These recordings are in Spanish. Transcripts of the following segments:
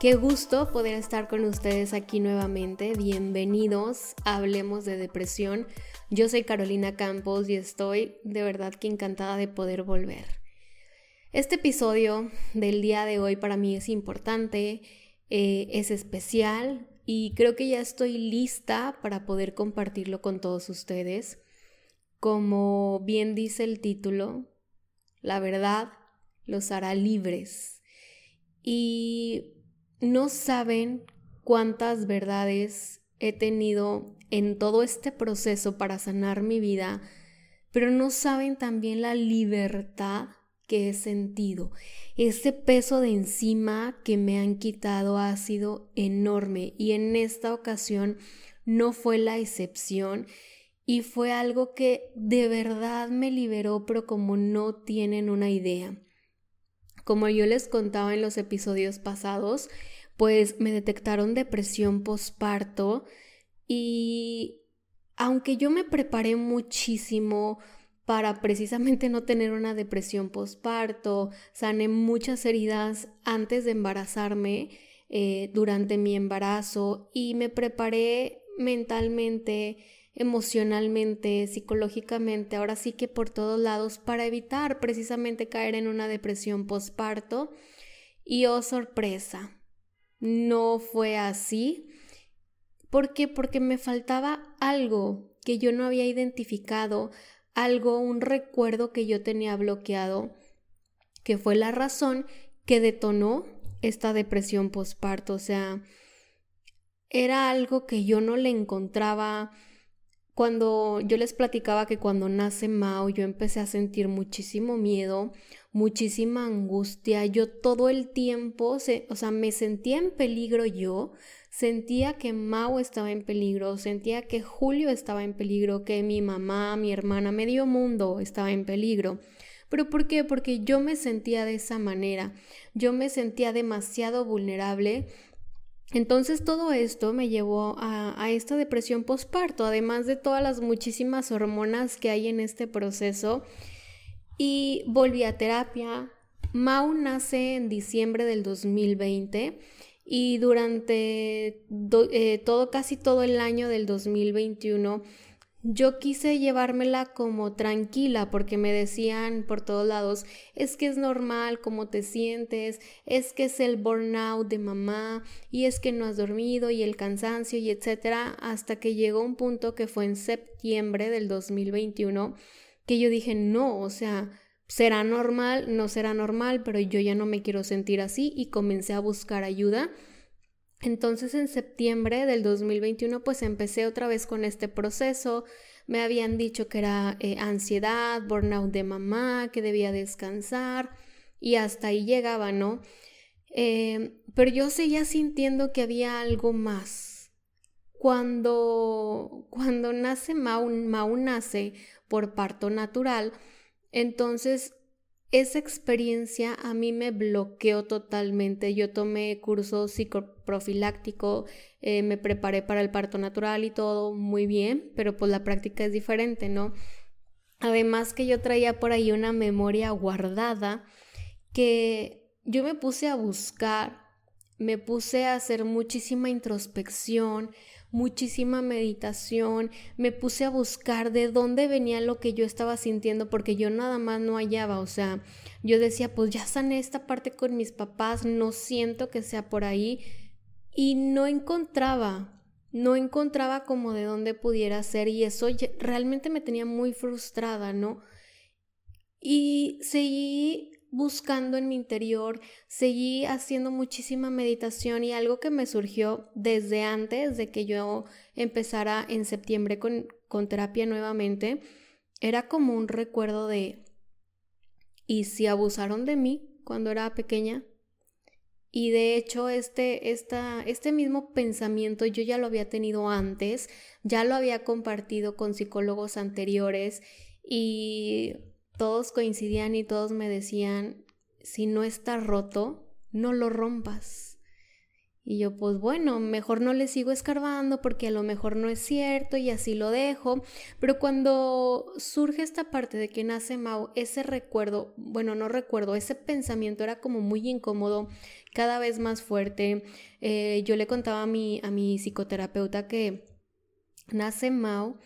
Qué gusto poder estar con ustedes aquí nuevamente. Bienvenidos Hablemos de Depresión. Yo soy Carolina Campos y estoy de verdad que encantada de poder volver. Este episodio del día de hoy para mí es importante, eh, es especial y creo que ya estoy lista para poder compartirlo con todos ustedes. Como bien dice el título, la verdad los hará libres. Y no saben cuántas verdades he tenido en todo este proceso para sanar mi vida, pero no saben también la libertad que he sentido. Ese peso de encima que me han quitado ha sido enorme y en esta ocasión no fue la excepción y fue algo que de verdad me liberó, pero como no tienen una idea. Como yo les contaba en los episodios pasados, pues me detectaron depresión postparto y aunque yo me preparé muchísimo para precisamente no tener una depresión postparto, sané muchas heridas antes de embarazarme, eh, durante mi embarazo y me preparé mentalmente, emocionalmente, psicológicamente, ahora sí que por todos lados para evitar precisamente caer en una depresión postparto. Y oh sorpresa, no fue así. ¿Por qué? Porque me faltaba algo que yo no había identificado, algo, un recuerdo que yo tenía bloqueado, que fue la razón que detonó esta depresión postparto. O sea, era algo que yo no le encontraba cuando yo les platicaba que cuando nace Mao yo empecé a sentir muchísimo miedo, muchísima angustia, yo todo el tiempo, o sea, me sentía en peligro yo, sentía que Mao estaba en peligro, sentía que Julio estaba en peligro, que mi mamá, mi hermana, medio mundo estaba en peligro. ¿Pero por qué? Porque yo me sentía de esa manera, yo me sentía demasiado vulnerable entonces todo esto me llevó a, esta depresión postparto, además de todas las muchísimas hormonas que hay en este proceso. Y volví a terapia. Mau nace en diciembre del 2020 y durante eh, todo, casi todo el año del 2021 yo quise llevármela como tranquila porque me decían por todos lados, es que es normal cómo te sientes, es que es el burnout de mamá y es que no has dormido y el cansancio y etcétera, hasta que llegó un punto que fue en septiembre del 2021 que yo dije, no, o sea, será normal, no será normal, pero yo ya no me quiero sentir así y comencé a buscar ayuda entonces en septiembre del 2021 pues empecé otra vez con este proceso. Me habían dicho que era eh, ansiedad, burnout de mamá, que debía descansar y hasta ahí llegaba, ¿no? Eh, pero yo seguía sintiendo que había algo más. Cuando, cuando nace Mau, Mau nace por parto natural, entonces esa experiencia a mí me bloqueó totalmente. Yo tomé curso psicoprofiláctico, eh, me preparé para el parto natural y todo muy bien, pero pues la práctica es diferente, ¿no? Además que yo traía por ahí una memoria guardada que yo me puse a buscar, me puse a hacer muchísima introspección, muchísima meditación, me puse a buscar de dónde venía lo que yo estaba sintiendo porque yo nada más no hallaba, o sea, yo decía, pues ya sané esta parte con mis papás, no siento que sea por ahí y no encontraba, no encontraba como de dónde pudiera ser y eso realmente me tenía muy frustrada, ¿no? Y seguí buscando en mi interior, seguí haciendo muchísima meditación y algo que me surgió desde antes de que yo empezara en septiembre con, con terapia nuevamente, era como un recuerdo de, ¿y si abusaron de mí cuando era pequeña? Y de hecho, este, esta, este mismo pensamiento yo ya lo había tenido antes, ya lo había compartido con psicólogos anteriores y todos coincidían y todos me decían, si no está roto, no lo rompas. Y yo, pues bueno, mejor no le sigo escarbando porque a lo mejor no es cierto y así lo dejo. Pero cuando surge esta parte de que nace Mao, ese recuerdo, bueno, no recuerdo, ese pensamiento era como muy incómodo, cada vez más fuerte. Eh, yo le contaba a mi, a mi psicoterapeuta que nace Mao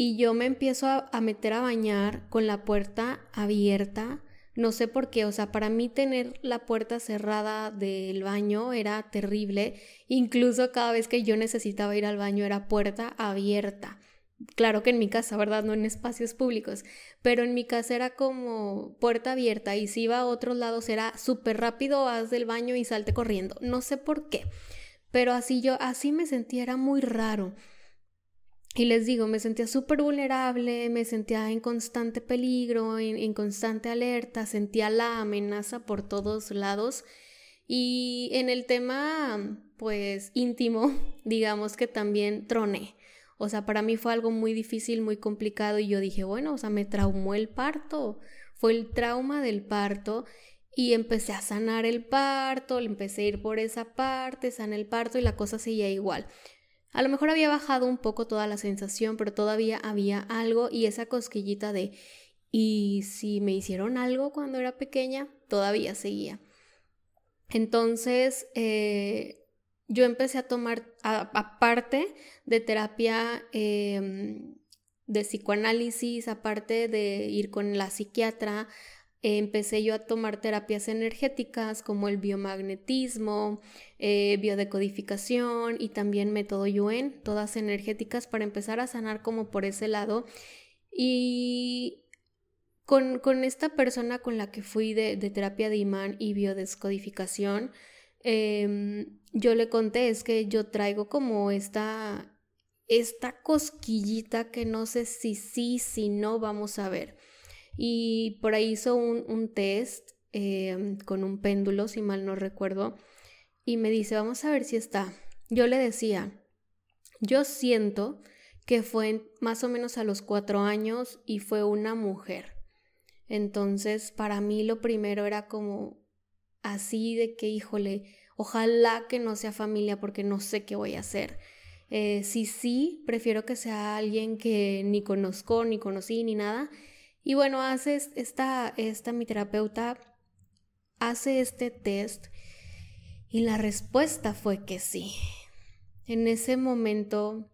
y yo me empiezo a meter a bañar con la puerta abierta no sé por qué, o sea, para mí tener la puerta cerrada del baño era terrible. Incluso cada vez que yo necesitaba ir al baño era puerta abierta. Claro que en mi casa, ¿verdad? No en espacios públicos, pero en mi casa era como puerta abierta y si iba a otros lados era súper rápido, haz del baño y salte corriendo. No sé por qué, pero así yo, así me sentía, era muy raro. Y les digo, me sentía súper vulnerable, me sentía en constante peligro, en, constante alerta, sentía la amenaza por todos lados. Y en el tema, pues, íntimo, digamos que también troné. O sea, para mí fue algo muy difícil, muy complicado y yo dije, bueno, o sea, me traumó el parto. Fue el trauma del parto y empecé a sanar el parto, empecé a ir por esa parte, sané el parto y la cosa seguía igual. A lo mejor había bajado un poco toda la sensación, pero todavía había algo y esa cosquillita de ¿y si me hicieron algo cuando era pequeña? Todavía seguía. Entonces, eh, yo empecé a tomar, aparte de terapia em, de psicoanálisis, aparte de ir con la psiquiatra, empecé yo a tomar terapias energéticas como el biomagnetismo, eh, biodecodificación y también método Yuen, todas energéticas para empezar a sanar como por ese lado. Y con, esta persona con la que fui de, terapia de imán y biodescodificación, em, yo le conté es que yo traigo como esta, esta cosquillita que no sé si sí, si no, vamos a ver. Y por ahí hizo un, test em, con un péndulo, si mal no recuerdo, y me dice, vamos a ver si está. Yo le decía, yo siento que fue más o menos a los cuatro años y fue una mujer. Entonces, para mí lo primero era como así de que, híjole, ojalá que no sea familia porque no sé qué voy a hacer. Eh, si sí, prefiero que sea alguien que ni conozco, ni conocí, ni nada. Y bueno, hace esta, esta mi terapeuta, hace este test y la respuesta fue que sí. En ese momento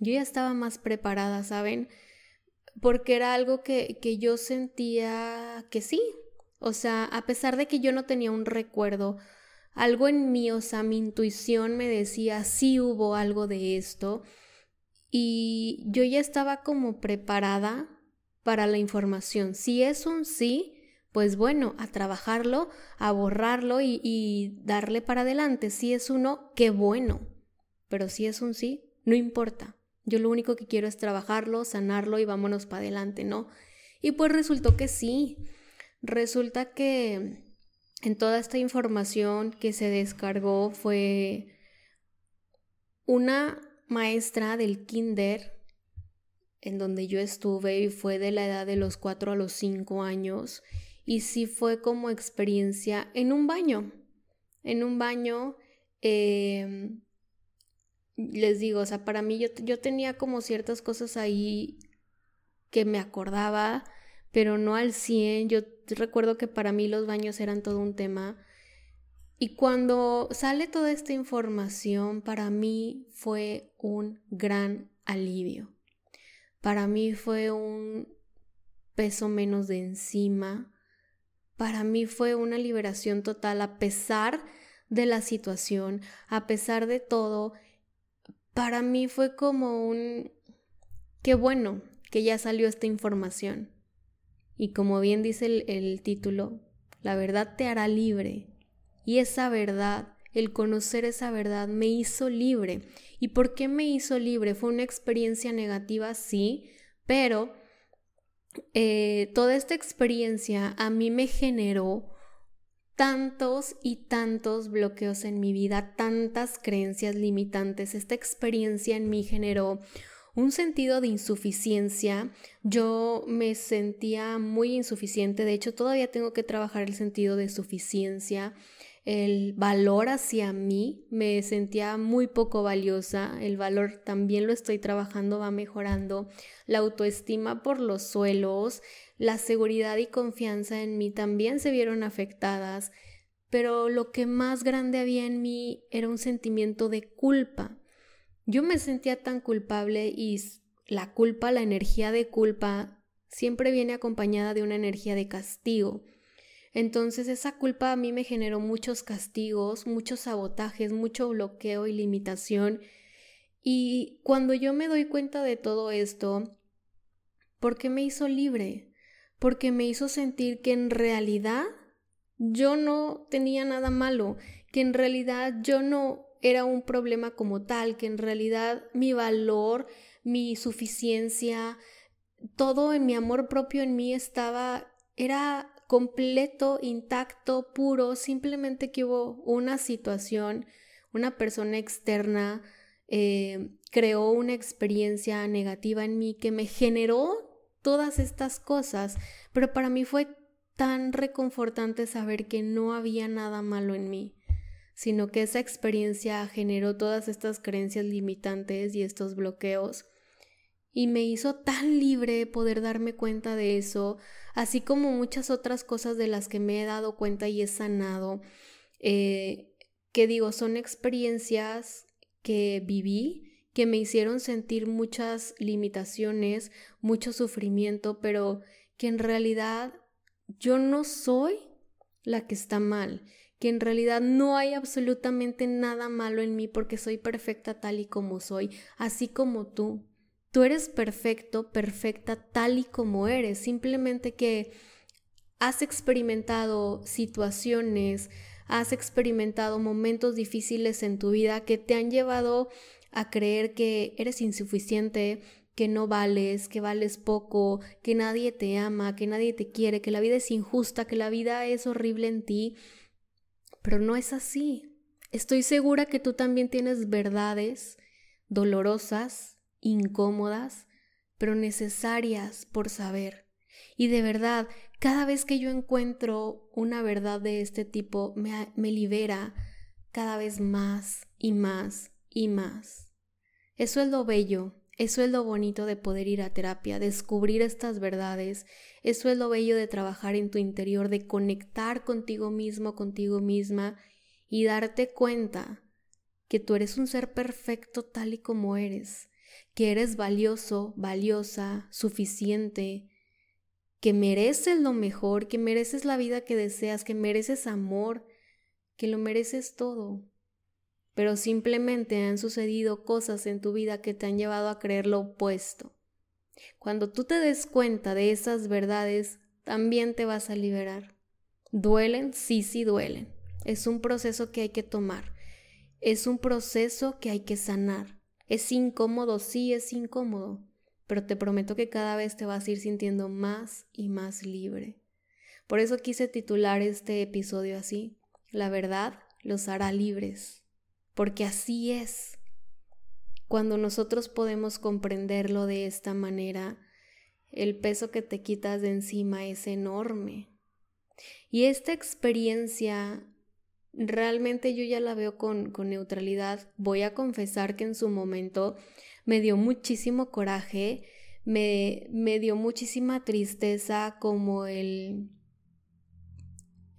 yo ya estaba más preparada, ¿saben? Porque era algo que, que yo sentía que sí. O sea, a pesar de que yo no tenía un recuerdo, algo en mí, o sea, mi intuición me decía, sí hubo algo de esto. Y yo ya estaba como preparada para la información. Si es un sí, pues bueno, a trabajarlo, a borrarlo y, darle para adelante. Si es uno, qué bueno. Pero si es un sí, no importa. Yo lo único que quiero es trabajarlo, sanarlo y vámonos para adelante, ¿no? Y pues resultó que sí. Resulta que en toda esta información que se descargó fue una maestra del kinder en donde yo estuve y fue de la edad de los 4 a los 5 años y sí fue como experiencia en un baño. En un baño, em, les digo, o sea, para mí yo, yo tenía como ciertas cosas ahí que me acordaba, pero no al 100. Yo recuerdo que para mí los baños eran todo un tema. Y cuando sale toda esta información, para mí fue un gran alivio. Para mí fue un peso menos de encima, para mí fue una liberación total a pesar de la situación, a pesar de todo. Para mí fue como un... Qué bueno que ya salió esta información. Y como bien dice el, título, la verdad te hará libre. Y esa verdad, el conocer esa verdad, me hizo libre. ¿Y por qué me hizo libre? Fue una experiencia negativa, sí, pero eh, toda esta experiencia a mí me generó tantos y tantos bloqueos en mi vida, tantas creencias limitantes. Esta experiencia en mí generó un sentido de insuficiencia. Yo me sentía muy insuficiente, de hecho todavía tengo que trabajar el sentido de suficiencia. El valor hacia mí, me sentía muy poco valiosa, el valor también lo estoy trabajando, va mejorando, la autoestima por los suelos, la seguridad y confianza en mí también se vieron afectadas, pero lo que más grande había en mí era un sentimiento de culpa. Yo me sentía tan culpable y la culpa, la energía de culpa, siempre viene acompañada de una energía de castigo. Entonces esa culpa a mí me generó muchos castigos, muchos sabotajes, mucho bloqueo y limitación. Y cuando yo me doy cuenta de todo esto, ¿por qué me hizo libre? Porque me hizo sentir que en realidad yo no tenía nada malo, que en realidad yo no era un problema como tal, que en realidad mi valor, mi suficiencia, todo en mi amor propio en mí estaba, era completo, intacto, puro, simplemente que hubo una situación, una persona externa eh, creó una experiencia negativa en mí que me generó todas estas cosas, pero para mí fue tan reconfortante saber que no había nada malo en mí, sino que esa experiencia generó todas estas creencias limitantes y estos bloqueos y me hizo tan libre poder darme cuenta de eso, así como muchas otras cosas de las que me he dado cuenta y he sanado, eh, que digo, son experiencias que viví, que me hicieron sentir muchas limitaciones, mucho sufrimiento, pero que en realidad yo no soy la que está mal, que en realidad no hay absolutamente nada malo en mí porque soy perfecta tal y como soy, así como tú. Tú eres perfecto, perfecta tal y como eres, simplemente que has experimentado situaciones, has experimentado momentos difíciles en tu vida que te han llevado a creer que eres insuficiente, que no vales, que vales poco, que nadie te ama, que nadie te quiere, que la vida es injusta, que la vida es horrible en ti. Pero no es así. Estoy segura que tú también tienes verdades dolorosas, incómodas, pero necesarias por saber. Y de verdad, cada vez que yo encuentro una verdad de este tipo, me, me libera cada vez más y más y más. Eso es lo bello, eso es lo bonito de poder ir a terapia, descubrir estas verdades, eso es lo bello de trabajar en tu interior, de conectar contigo mismo, contigo misma y darte cuenta que tú eres un ser perfecto tal y como eres, que eres valioso, valiosa, suficiente, que mereces lo mejor, que mereces la vida que deseas, que mereces amor, que lo mereces todo. Pero simplemente han sucedido cosas en tu vida que te han llevado a creer lo opuesto. Cuando tú te des cuenta de esas verdades, también te vas a liberar. ¿Duelen? Sí, sí duelen. Es un proceso que hay que tomar. Es un proceso que hay que sanar. Es incómodo, sí es incómodo, pero te prometo que cada vez te vas a ir sintiendo más y más libre. Por eso quise titular este episodio así, La verdad los hará libres, porque así es. Cuando nosotros podemos comprenderlo de esta manera, el peso que te quitas de encima es enorme. Y esta experiencia realmente yo ya la veo con, con neutralidad. Voy a confesar que en su momento me dio muchísimo coraje, me, me dio muchísima tristeza como el,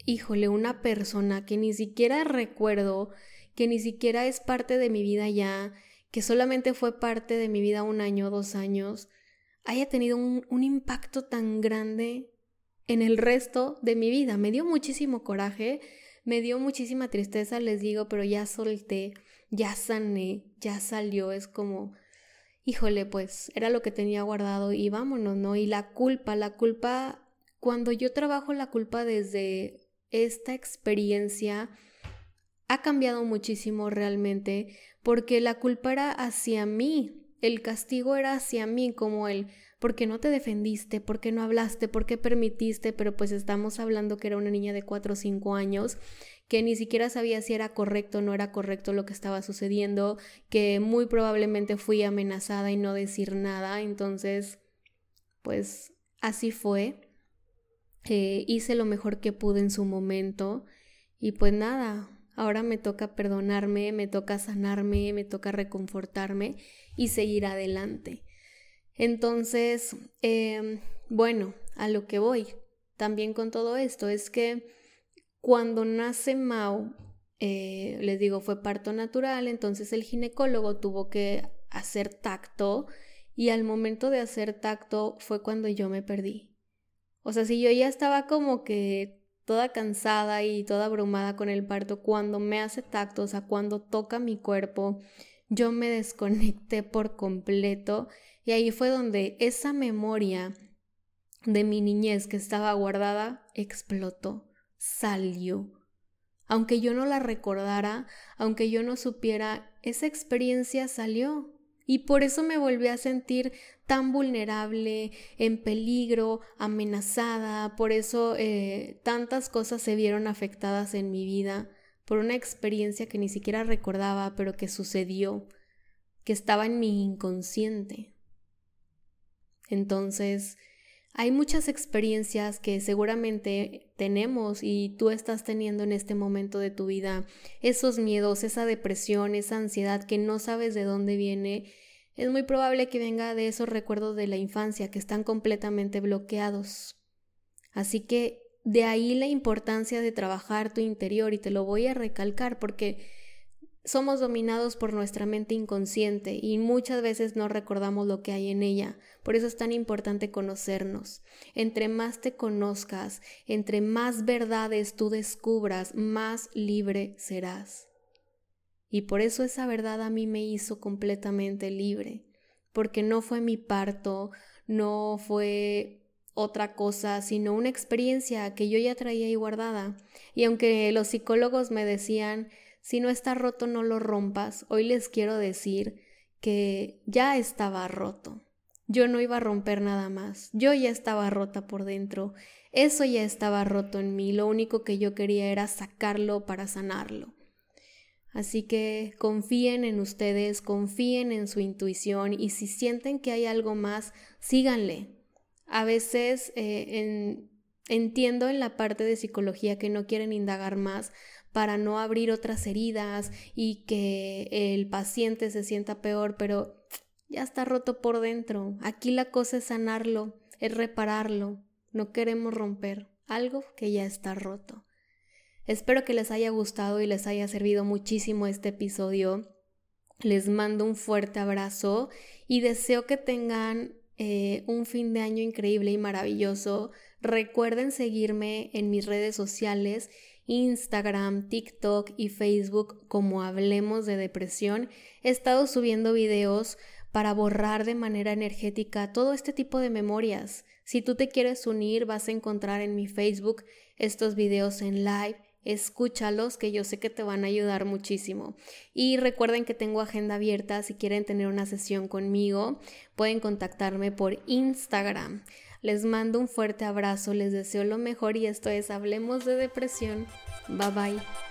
híjole, una persona que ni siquiera recuerdo, que ni siquiera es parte de mi vida ya, que solamente fue parte de mi vida un año, dos años, haya tenido un, un impacto tan grande en el resto de mi vida. Me dio muchísimo coraje me dio muchísima tristeza, les digo, pero ya solté, ya sané, ya salió, es como, híjole, pues era lo que tenía guardado y vámonos, ¿no? Y la culpa, la culpa, cuando yo trabajo la culpa desde esta experiencia, ha cambiado muchísimo realmente, porque la culpa era hacia mí, el castigo era hacia mí, como el ¿Por qué no te defendiste? ¿Por qué no hablaste? ¿Por qué permitiste? Pero pues estamos hablando que era una niña de 4 o 5 años que ni siquiera sabía si era correcto o no era correcto lo que estaba sucediendo, que muy probablemente fui amenazada y no decir nada, entonces pues así fue. Eh, hice lo mejor que pude en su momento Y pues nada, ahora me toca perdonarme, me toca sanarme, me toca reconfortarme y seguir adelante. Entonces, em, bueno, a lo que voy también con todo esto es que cuando nace Mao, eh, les digo, fue parto natural, entonces el ginecólogo tuvo que hacer tacto y al momento de hacer tacto fue cuando yo me perdí. O sea, si yo ya estaba como que toda cansada y toda abrumada con el parto, cuando me hace tacto, o sea, cuando toca mi cuerpo, yo me desconecté por completo y ahí fue donde esa memoria de mi niñez que estaba guardada explotó, salió. Aunque yo no la recordara, aunque yo no supiera, esa experiencia salió. Y por eso me volví a sentir tan vulnerable, en peligro, amenazada, por eso eh, tantas cosas se vieron afectadas en mi vida, por una experiencia que ni siquiera recordaba, pero que sucedió, que estaba en mi inconsciente. Entonces, hay muchas experiencias que seguramente tenemos y tú estás teniendo en este momento de tu vida, esos miedos, esa depresión, esa ansiedad que no sabes de dónde viene, es muy probable que venga de esos recuerdos de la infancia que están completamente bloqueados. Así que de ahí la importancia de trabajar tu interior y te lo voy a recalcar porque somos dominados por nuestra mente inconsciente y muchas veces no recordamos lo que hay en ella. Por eso es tan importante conocernos. Entre más te conozcas, entre más verdades tú descubras, más libre serás. Y por eso esa verdad a mí me hizo completamente libre, porque no fue mi parto, no fue otra cosa, sino una experiencia que yo ya traía ahí guardada. Y aunque los psicólogos me decían, si no está roto, no lo rompas. Hoy les quiero decir que ya estaba roto. Yo no iba a romper nada más. Yo ya estaba rota por dentro. Eso ya estaba roto en mí. Lo único que yo quería era sacarlo para sanarlo. Así que confíen en ustedes, confíen en su intuición y si sienten que hay algo más, síganle. A veces eh, entiendo en la parte de psicología que no quieren indagar más, para no abrir otras heridas y que el paciente se sienta peor, pero ya está roto por dentro. Aquí la cosa es sanarlo, es repararlo. No queremos romper algo que ya está roto. Espero que les haya gustado y les haya servido muchísimo este episodio. Les mando un fuerte abrazo y deseo que tengan eh, un fin de año increíble y maravilloso. Recuerden seguirme en mis redes sociales Instagram, TikTok y Facebook como Hablemos de Depresión, he estado subiendo videos para borrar de manera energética todo este tipo de memorias. Si tú te quieres unir, vas a encontrar en mi Facebook estos videos en live. Escúchalos, que yo sé que te van a ayudar muchísimo. Y recuerden que tengo agenda abierta. Si quieren tener una sesión conmigo, pueden contactarme por Instagram. Les mando un fuerte abrazo, les deseo lo mejor y esto es Hablemos de Depresión. Bye bye.